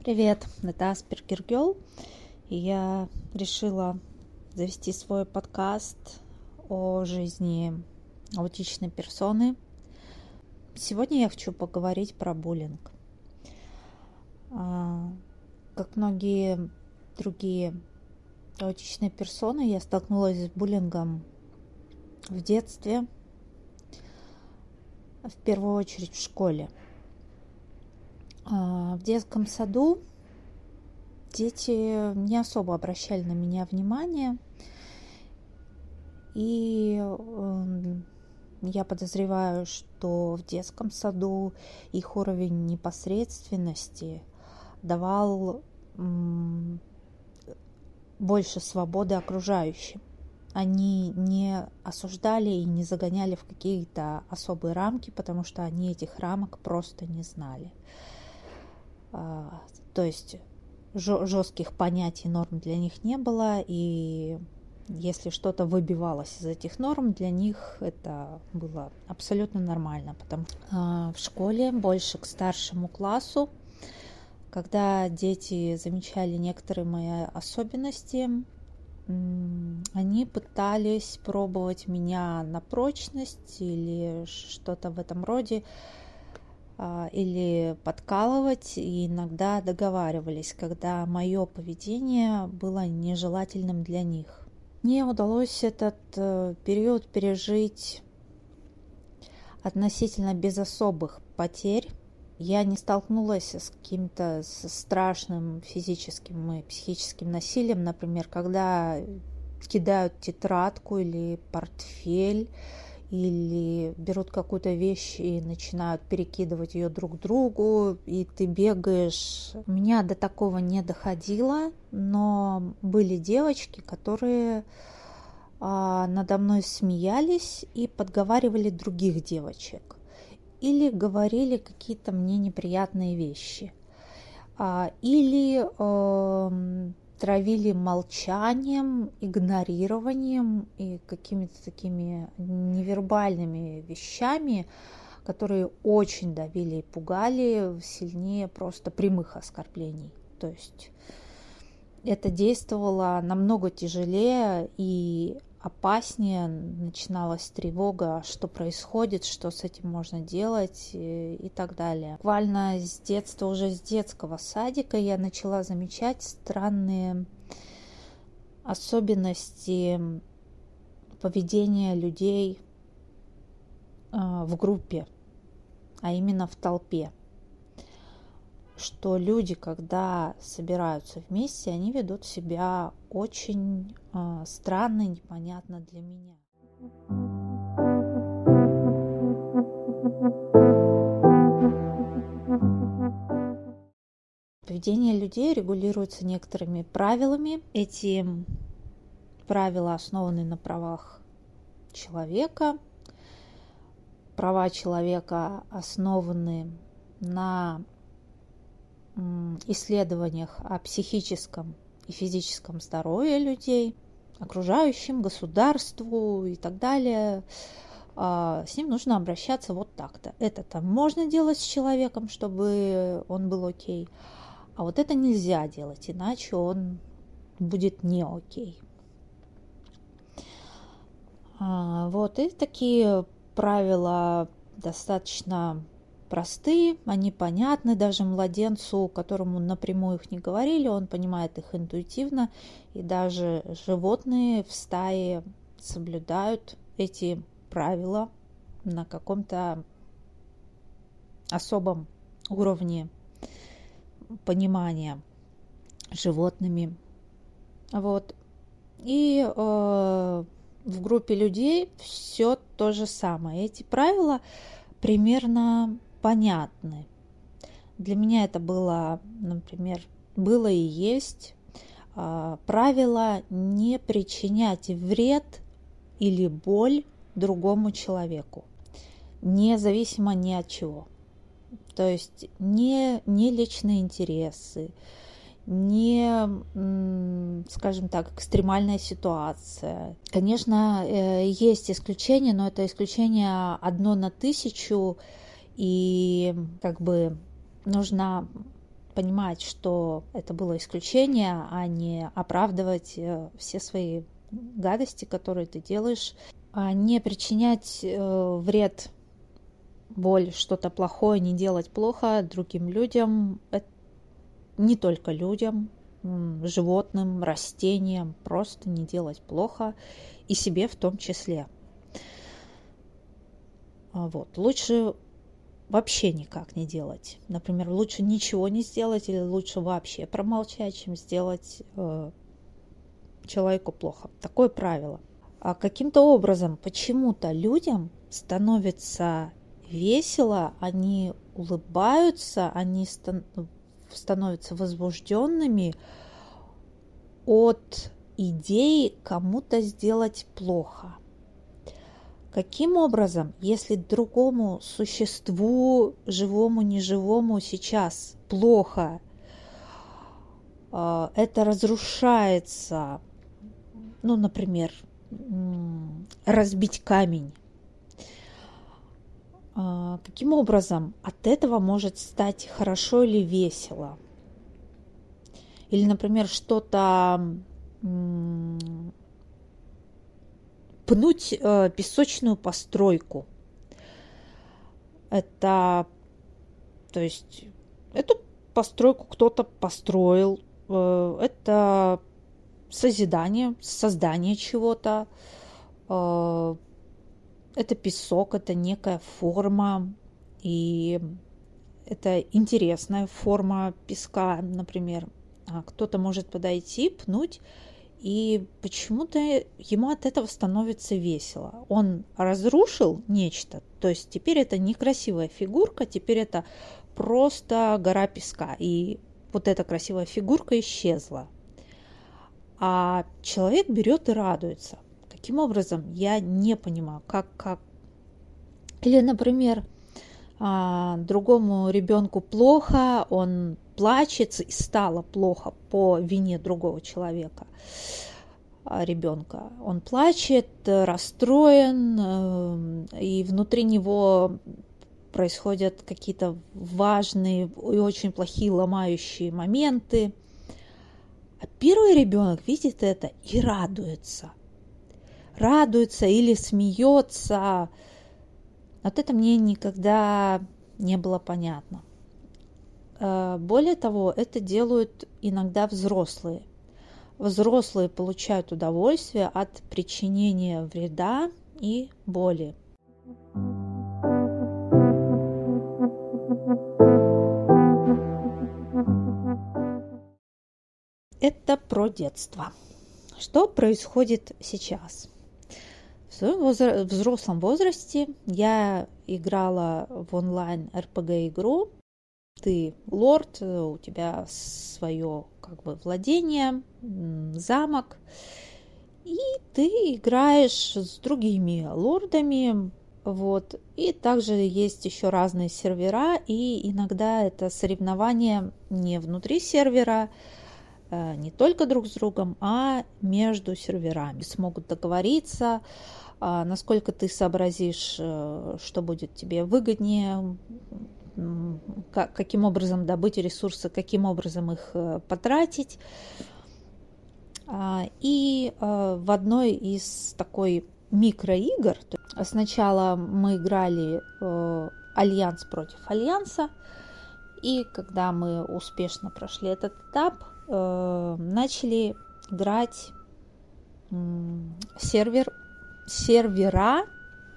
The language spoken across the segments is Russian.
Привет, это Аспергер Гелл, и я решила завести свой подкаст о жизни аутичной персоны. Сегодня я хочу поговорить про буллинг. А, как многие другие аутичные персоны, я столкнулась с буллингом в детстве, в первую очередь в школе. А, в детском саду дети не особо обращали на меня внимание, и эм, я подозреваю, что в детском саду их уровень непосредственности давал больше свободы окружающим. Они не осуждали и не загоняли в какие-то особые рамки, потому что они этих рамок просто не знали. А, то есть жестких понятий норм для них не было, и если что-то выбивалось из этих норм, для них это было абсолютно нормально. Потому что а, в школе больше к старшему классу, когда дети замечали некоторые мои особенности, они пытались пробовать меня на прочность или что-то в этом роде, а, или подкалывать, и иногда договаривались, когда мое поведение было нежелательным для них. Мне удалось этот э, период пережить относительно без особых потерь. Я не столкнулась с каким-то страшным физическим и психическим насилием, например, когда кидают тетрадку или портфель, или берут какую-то вещь и начинают перекидывать ее друг другу, и ты бегаешь. Меня до такого не доходило, но были девочки, которые а, надо мной смеялись и подговаривали других девочек или говорили какие-то мне неприятные вещи. А, или э, травили молчанием, игнорированием и какими-то такими невербальными вещами, которые очень давили и пугали сильнее просто прямых оскорблений. То есть это действовало намного тяжелее и опаснее, начиналась тревога, что происходит, что с этим можно делать и, и так далее. Буквально с детства, уже с детского садика я начала замечать странные особенности поведения людей э, в группе, а именно в толпе что люди, когда собираются вместе, они ведут себя очень э, странно и непонятно для меня. Поведение людей регулируется некоторыми правилами. Эти правила основаны на правах человека. Права человека основаны на исследованиях о психическом и физическом здоровье людей, окружающим, государству и так далее, а, с ним нужно обращаться вот так-то. Это-то можно делать с человеком, чтобы он был окей, а вот это нельзя делать, иначе он будет не окей. А, вот и такие правила достаточно простые, они понятны даже младенцу, которому напрямую их не говорили, он понимает их интуитивно, и даже животные в стае соблюдают эти правила на каком-то особом уровне понимания животными. Вот. И э, в группе людей все то же самое. Эти правила примерно понятны. Для меня это было, например, было и есть а, правило не причинять вред или боль другому человеку, независимо ни от чего. То есть не, не личные интересы, не, скажем так, экстремальная ситуация. Конечно, э, есть исключения, но это исключение одно на тысячу, и как бы нужно понимать, что это было исключение, а не оправдывать э, все свои гадости, которые ты делаешь, а не причинять э, вред, боль, что-то плохое, не делать плохо другим людям, не только людям, животным, растениям, просто не делать плохо и себе в том числе. А вот. Лучше вообще никак не делать. Например, лучше ничего не сделать или лучше вообще промолчать, чем сделать э, человеку плохо. Такое правило. А каким-то образом почему-то людям становится весело, они улыбаются, они стан- становятся возбужденными от идеи кому-то сделать плохо. Каким образом, если другому существу, живому, неживому сейчас плохо, а, это разрушается, ну, например, разбить камень, а, каким образом от этого может стать хорошо или весело? Или, например, что-то пнуть э, песочную постройку. Это, то есть, эту постройку кто-то построил. Э, это созидание, создание чего-то. Э, это песок, это некая форма, и это интересная форма песка, например. А кто-то может подойти, пнуть, и почему-то ему от этого становится весело. Он разрушил нечто, то есть теперь это некрасивая фигурка, теперь это просто гора песка, и вот эта красивая фигурка исчезла. А человек берет и радуется. Каким образом? Я не понимаю, как, как. Или, например, другому ребенку плохо, он плачет и стало плохо по вине другого человека а, ребенка. Он плачет, расстроен, э, и внутри него происходят какие-то важные и очень плохие ломающие моменты. А первый ребенок видит это и радуется – радуется или смеется. Вот это мне никогда не было понятно. Э, более того, это делают иногда взрослые. Взрослые получают удовольствие от причинения вреда и боли. Это про детство. Что происходит сейчас? В взрослом возрасте я играла в онлайн RPG игру. Ты лорд, у тебя свое как бы владение, замок, и ты играешь с другими лордами, вот. И также есть еще разные сервера, и иногда это соревнования не внутри сервера, э, не только друг с другом, а между серверами. Смогут договориться, насколько ты сообразишь, э, что будет тебе выгоднее, каким образом добыть ресурсы, каким образом их э, потратить. А, и э, в одной из такой микроигр, сначала мы играли альянс против альянса, и когда мы успешно прошли этот этап, начали играть сервер сервера,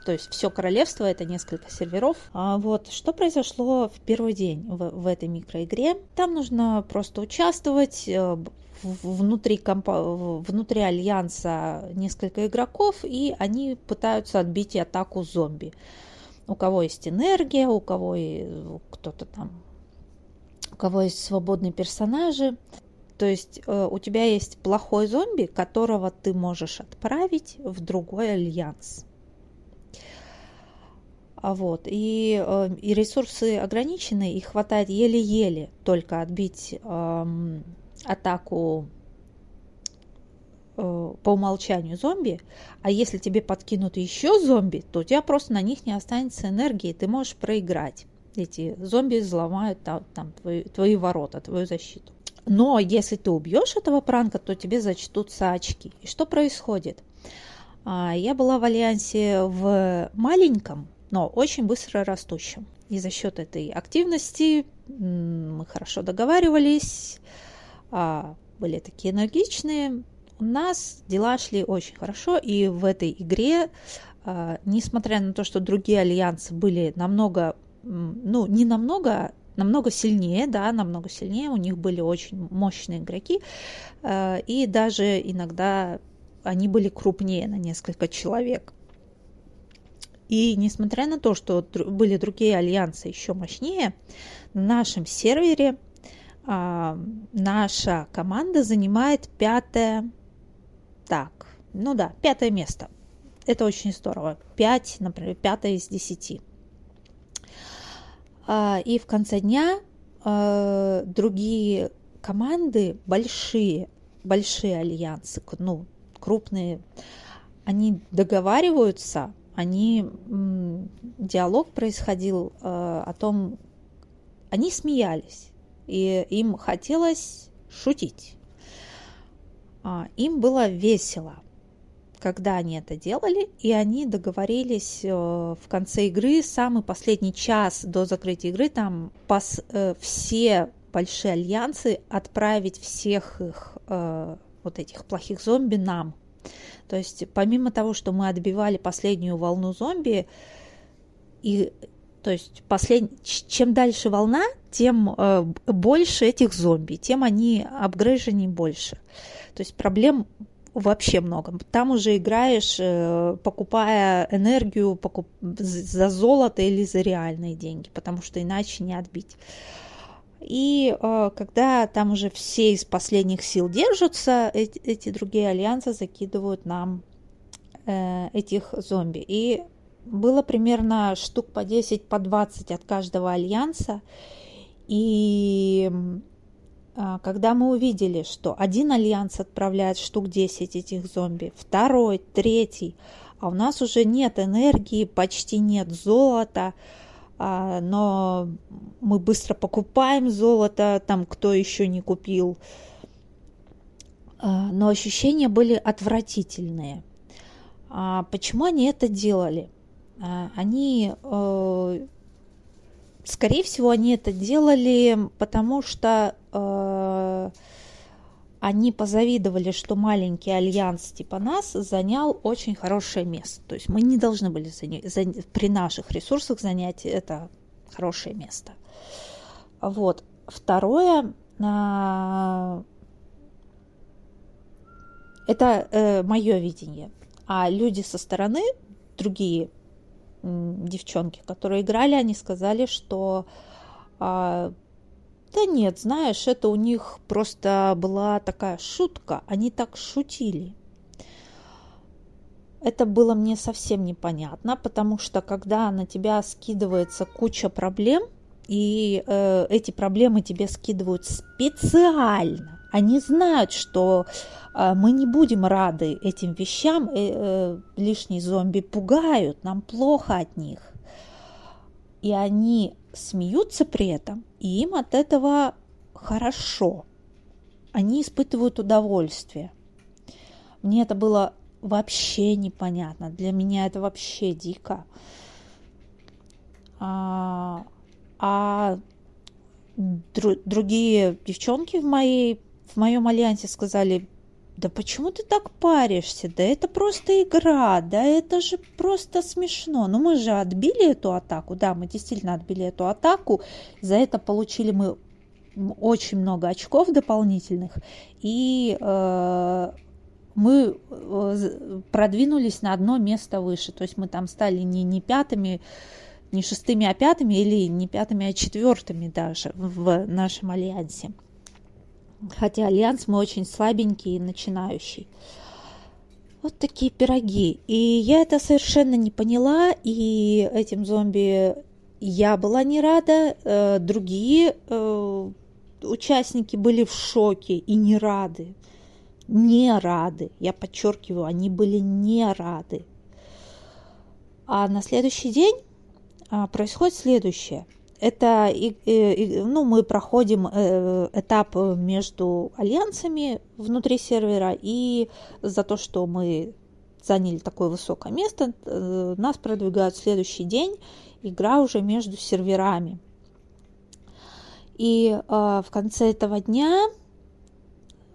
то есть все королевство это несколько серверов. А вот что произошло в первый день в, в этой микроигре? Там нужно просто участвовать. Э, внутри, компа... внутри альянса несколько игроков, и они пытаются отбить атаку зомби. У кого есть энергия, у кого кто-то там, у кого есть свободные персонажи. То есть э, у тебя есть плохой зомби, которого ты можешь отправить в другой альянс. А вот, и, э, и ресурсы ограничены, и хватает еле-еле только отбить э, атаку э, по умолчанию зомби, а если тебе подкинут еще зомби, то у тебя просто на них не останется энергии, ты можешь проиграть. Эти зомби взломают там, там твои, твои ворота, твою защиту. Но если ты убьешь этого пранка, то тебе зачтутся очки. И что происходит? А, я была в альянсе в маленьком, но очень быстро растущем. И за счет этой активности мы хорошо договаривались, а, были такие энергичные. У нас дела шли очень хорошо, и в этой игре, а, несмотря на то, что другие альянсы были намного, ну, не намного, намного сильнее, да, намного сильнее, у них были очень мощные игроки, а, и даже иногда они были крупнее на несколько человек. И несмотря на то, что были другие альянсы еще мощнее, на нашем сервере а, наша команда занимает пятое, так, ну да, пятое место. Это очень здорово. Пять, например, пятое из десяти. А, и в конце дня а, другие команды, большие, большие альянсы, ну, крупные, они договариваются они диалог происходил э, о том, они смеялись, и им хотелось шутить. А, им было весело, когда они это делали, и они договорились э, в конце игры, самый последний час до закрытия игры, там пос, э, все большие альянсы отправить всех их вот этих плохих зомби нам, то есть помимо того, что мы отбивали последнюю волну зомби, и то есть послед... чем дальше волна, тем э, больше этих зомби, тем они апгрейженнее больше. То есть проблем вообще много. Там уже играешь, э, покупая энергию покуп... за золото или за реальные деньги, потому что иначе не отбить. И э, когда там уже все из последних сил держатся, эти, эти другие альянсы закидывают нам э, этих зомби. И было примерно штук по 10, по 20 от каждого альянса. И когда мы увидели, что один альянс отправляет штук 10 этих зомби, второй, третий, а у нас уже нет энергии, почти нет золота, а, но мы быстро покупаем золото, там кто еще не купил. А, но ощущения были отвратительные. А почему они это делали? Они, э, скорее всего, они это делали, потому что э, они позавидовали, что маленький альянс типа нас занял очень хорошее место. То есть мы не должны были занять, за, при наших ресурсах занять это хорошее место. Вот. Второе, а, это э, мое видение. А люди со стороны, другие девчонки, которые играли, они сказали, что а, да нет, знаешь, это у них просто была такая шутка, они так шутили. Это было мне совсем непонятно, потому что когда на тебя скидывается куча проблем, и э, эти проблемы тебе скидывают специально, они знают, что э, мы не будем рады этим вещам, э, э, лишние зомби пугают, нам плохо от них. И они смеются при этом, и им от этого хорошо. Они испытывают удовольствие. Мне это было вообще непонятно. Для меня это вообще дико. А, а дру, другие девчонки в моей в моем альянсе сказали, да почему ты так паришься? Да это просто игра, да это же просто смешно. Ну мы же отбили эту атаку, да, мы действительно отбили эту атаку. За это получили мы очень много очков дополнительных. И э, мы э, продвинулись на одно место выше. То есть мы там стали не, не пятыми, не шестыми, а пятыми, или не пятыми, а четвертыми даже в нашем альянсе хотя альянс мы очень слабенький и начинающий. Вот такие пироги. И я это совершенно не поняла, и этим зомби я была не рада, э, другие э, участники были в шоке и не рады. Не рады. Я подчеркиваю, они были не рады. А на следующий день а, происходит следующее. Это, ну, мы проходим э, этап между альянсами внутри сервера, и за то, что мы заняли такое высокое место, э, нас продвигают в следующий день, игра уже между серверами. И э, в конце этого дня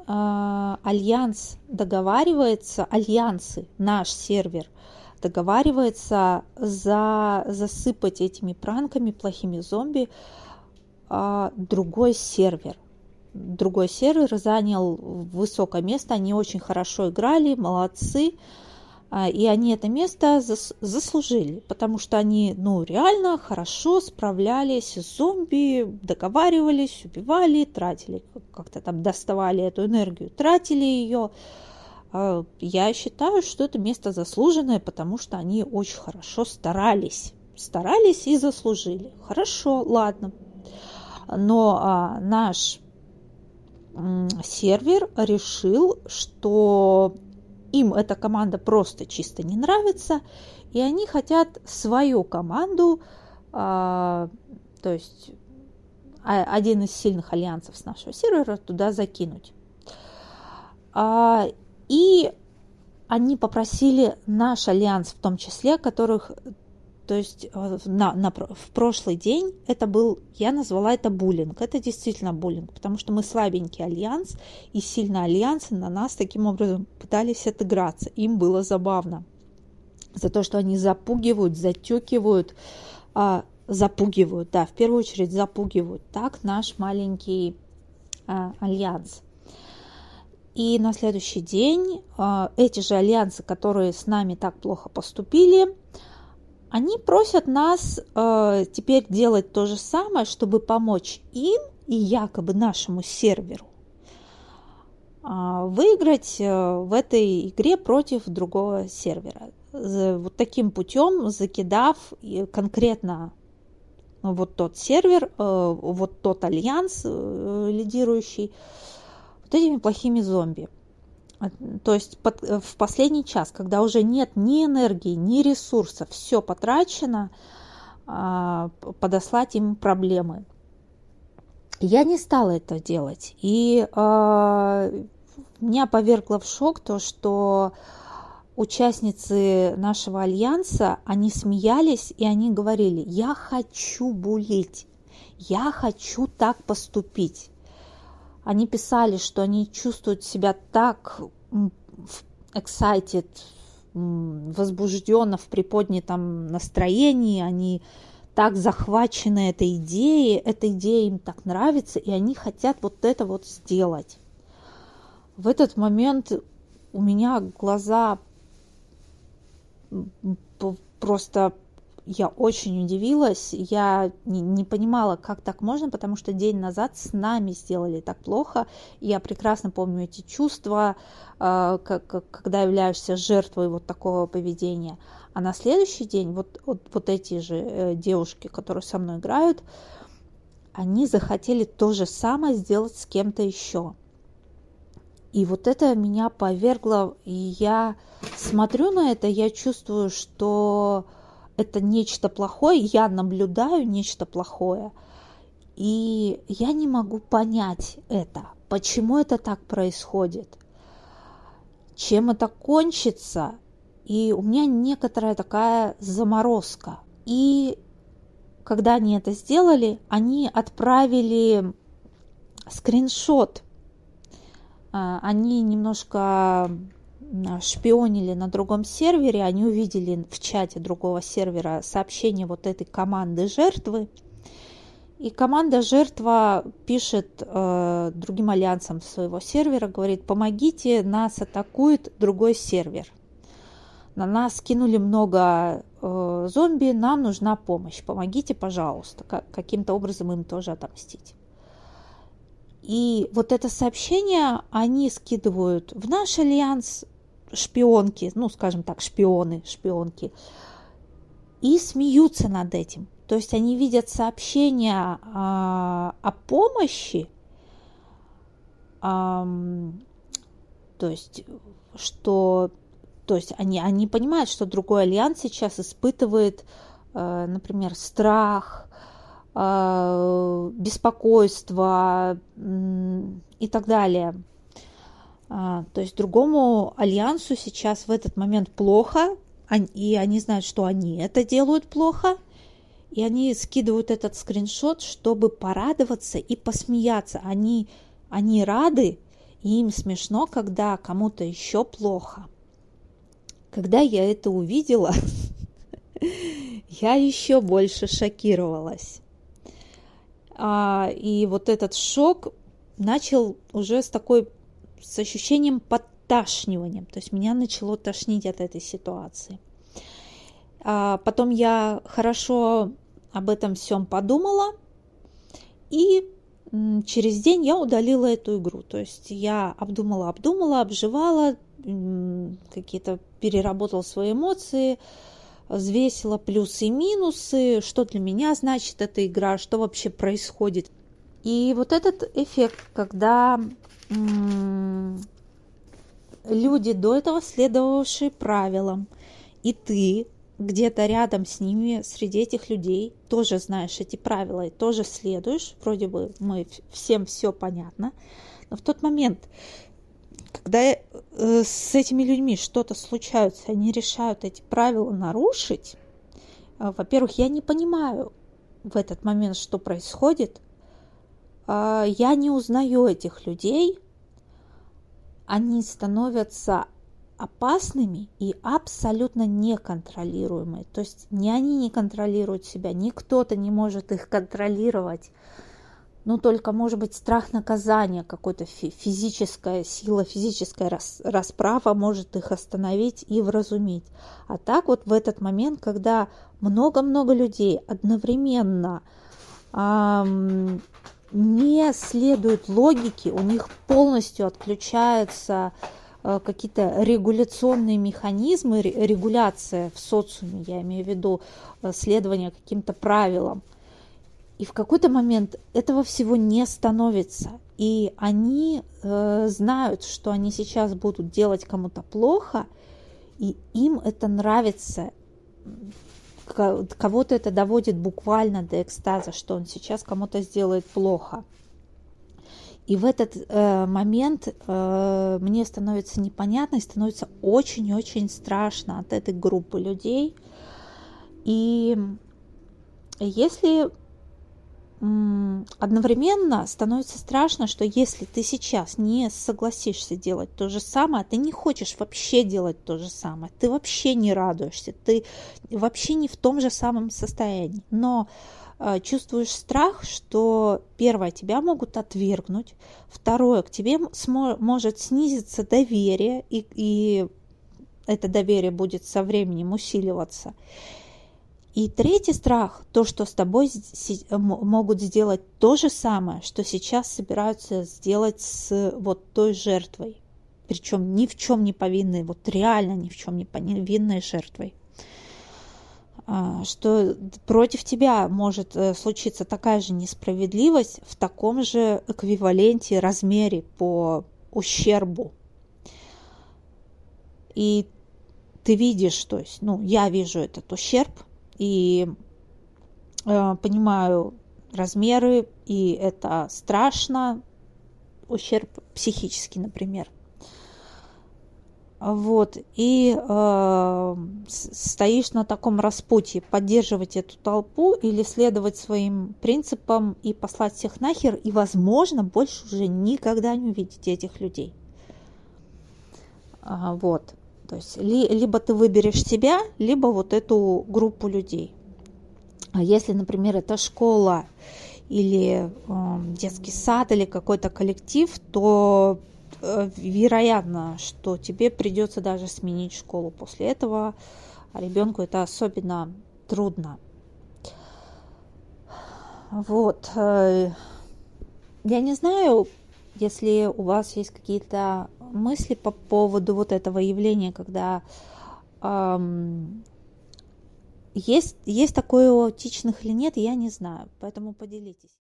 альянс договаривается, альянсы, наш сервер, договаривается за, засыпать этими пранками, плохими зомби, э, другой сервер. Другой сервер занял высокое место, они очень хорошо играли, молодцы. А, и они это место заслужили, потому что они, ну, реально хорошо справлялись с зомби, договаривались, убивали, тратили, как-то там доставали эту энергию, тратили ее. А, я считаю, что это место заслуженное, потому что они очень хорошо старались. Старались и заслужили. Хорошо, ладно. Но а, наш сервер решил, что им эта команда просто чисто не нравится, и они хотят свою команду, а, то есть а, один из сильных альянсов с нашего сервера туда закинуть. А, и они попросили наш альянс в том числе, которых то есть э, на, на, в прошлый день это был, я назвала это буллинг. Это действительно буллинг, потому что мы слабенький альянс, и сильно альянсы на нас таким образом пытались отыграться. Им было забавно за то, что они запугивают, затекивают, а, запугивают, да, в первую очередь запугивают. Так наш маленький а, альянс. И на следующий день а, эти же альянсы, которые с нами так плохо поступили, они просят нас э, теперь делать то же самое, чтобы помочь им и якобы нашему серверу э, выиграть в этой игре против другого сервера. Вот таким путем закидав конкретно вот тот сервер, э, вот тот альянс э, лидирующий вот этими плохими зомби. То есть под, э, в последний час, когда уже нет ни энергии, ни ресурсов, все потрачено, а, подослать им проблемы. Я не стала это делать. И а, меня повергло в шок то, что участницы нашего альянса, они смеялись и они говорили, я хочу булить, я хочу так поступить они писали, что они чувствуют себя так excited, возбужденно в приподнятом настроении, они так захвачены этой идеей, эта идея им так нравится, и они хотят вот это вот сделать. В этот момент у меня глаза просто я очень удивилась, я не, не понимала, как так можно, потому что день назад с нами сделали так плохо. Я прекрасно помню эти чувства, э, как, когда являешься жертвой вот такого поведения. А на следующий день вот, вот, вот эти же э, девушки, которые со мной играют, они захотели то же самое сделать с кем-то еще. И вот это меня повергло, и я смотрю на это, я чувствую, что это нечто плохое, я наблюдаю нечто плохое, и я не могу понять это, почему это так происходит, чем это кончится, и у меня некоторая такая заморозка. И когда они это сделали, они отправили скриншот. А, они немножко шпионили на другом сервере, они увидели в чате другого сервера сообщение вот этой команды жертвы. И команда жертва пишет э, другим альянсам своего сервера, говорит, помогите, нас атакует другой сервер. На нас кинули много э, зомби, нам нужна помощь, помогите, пожалуйста, как, каким-то образом им тоже отомстить. И вот это сообщение они скидывают в наш альянс, шпионки, ну, скажем так, шпионы, шпионки, и смеются над этим. То есть они видят сообщения а, о помощи то есть, что то есть они, они понимают, что другой альянс сейчас испытывает, э, например, страх, э, беспокойство и так далее. А, то есть другому альянсу сейчас в этот момент плохо, и они знают, что они это делают плохо, и они скидывают этот скриншот, чтобы порадоваться и посмеяться. Они, они рады, и им смешно, когда кому-то еще плохо. Когда я это увидела, я еще больше шокировалась. А, и вот этот шок начал уже с такой, с ощущением подташнивания. То есть меня начало тошнить от этой ситуации. А потом я хорошо об этом всем подумала, и через день я удалила эту игру. То есть я обдумала, обдумала, обживала, какие-то переработала свои эмоции, взвесила плюсы и минусы, что для меня значит эта игра, что вообще происходит. И вот этот эффект, когда люди, до этого следовавшие правилам, и ты где-то рядом с ними, среди этих людей, тоже знаешь эти правила и тоже следуешь, вроде бы мы всем все понятно, но в тот момент, когда э, с этими людьми что-то случается, они решают эти правила нарушить, э, во-первых, я не понимаю в этот момент, что происходит, э, я не узнаю этих людей, они становятся опасными и абсолютно неконтролируемые. То есть ни они не контролируют себя, ни кто-то не может их контролировать. Ну, только, может быть, страх наказания, какой-то физическая сила, физическая расправа может их остановить и вразумить. А так вот в этот момент, когда много-много людей одновременно эм, не следуют логике, у них полностью отключается Э, какие-то регуляционные механизмы, регуляция в социуме, я имею в виду э, следование каким-то правилам. И в какой-то момент этого всего не становится. И они э, знают, что они сейчас будут делать кому-то плохо, и им это нравится. Кого-то это доводит буквально до экстаза, что он сейчас кому-то сделает плохо. И в этот э, момент э, мне становится непонятно и становится очень-очень страшно от этой группы людей. И если одновременно становится страшно, что если ты сейчас не согласишься делать то же самое, ты не хочешь вообще делать то же самое, ты вообще не радуешься, ты вообще не в том же самом состоянии. Но а, чувствуешь страх, что первое, тебя могут отвергнуть, второе, к тебе может снизиться доверие, и, и это доверие будет со временем усиливаться. И третий страх, то, что с тобой могут сделать то же самое, что сейчас собираются сделать с вот той жертвой. Причем ни в чем не повинной, вот реально ни в чем не повинной жертвой. А, что против тебя может э, случиться такая же несправедливость в таком же эквиваленте размере по ущербу. И ты видишь, то есть, ну, я вижу этот ущерб и э, понимаю размеры, и это страшно, ущерб психический, например – вот, и э, стоишь на таком распутье, поддерживать эту толпу или следовать своим принципам и послать всех нахер, и, возможно, больше уже никогда не увидеть этих людей. А, вот, то есть ли, либо ты выберешь себя, либо вот эту группу людей. А если, например, это школа или э, детский сад или какой-то коллектив, то Э, вероятно, что тебе придется даже сменить школу после этого, а ребенку это особенно трудно. Вот. Э, я не знаю, если у вас есть какие-то мысли по поводу вот этого явления, когда эм, есть, есть такое у аутичных или нет, я не знаю, поэтому поделитесь.